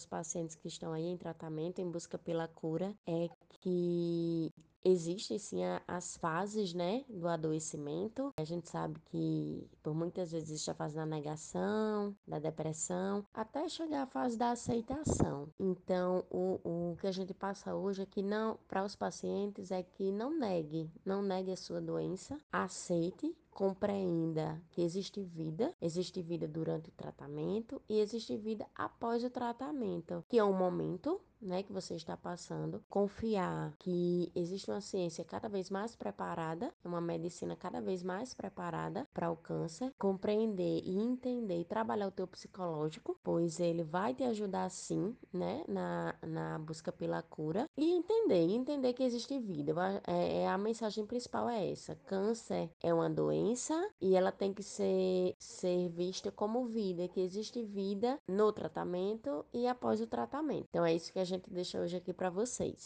os pacientes que estão aí em tratamento, em busca pela cura, é que Existem sim as fases, né, do adoecimento. A gente sabe que por muitas vezes existe a fase da negação, da depressão, até chegar à fase da aceitação. Então, o, o que a gente passa hoje é que não, para os pacientes, é que não negue, não negue a sua doença, aceite compreenda que existe vida, existe vida durante o tratamento e existe vida após o tratamento, que é um momento né, que você está passando, confiar que existe uma ciência cada vez mais preparada, uma medicina cada vez mais preparada para o câncer, compreender e entender e trabalhar o teu psicológico, pois ele vai te ajudar sim, né, na, na busca pela cura e entender, entender que existe vida. É, é, a mensagem principal é essa: câncer é uma doença e ela tem que ser, ser vista como vida, que existe vida no tratamento e após o tratamento. Então é isso que a gente deixa hoje aqui para vocês.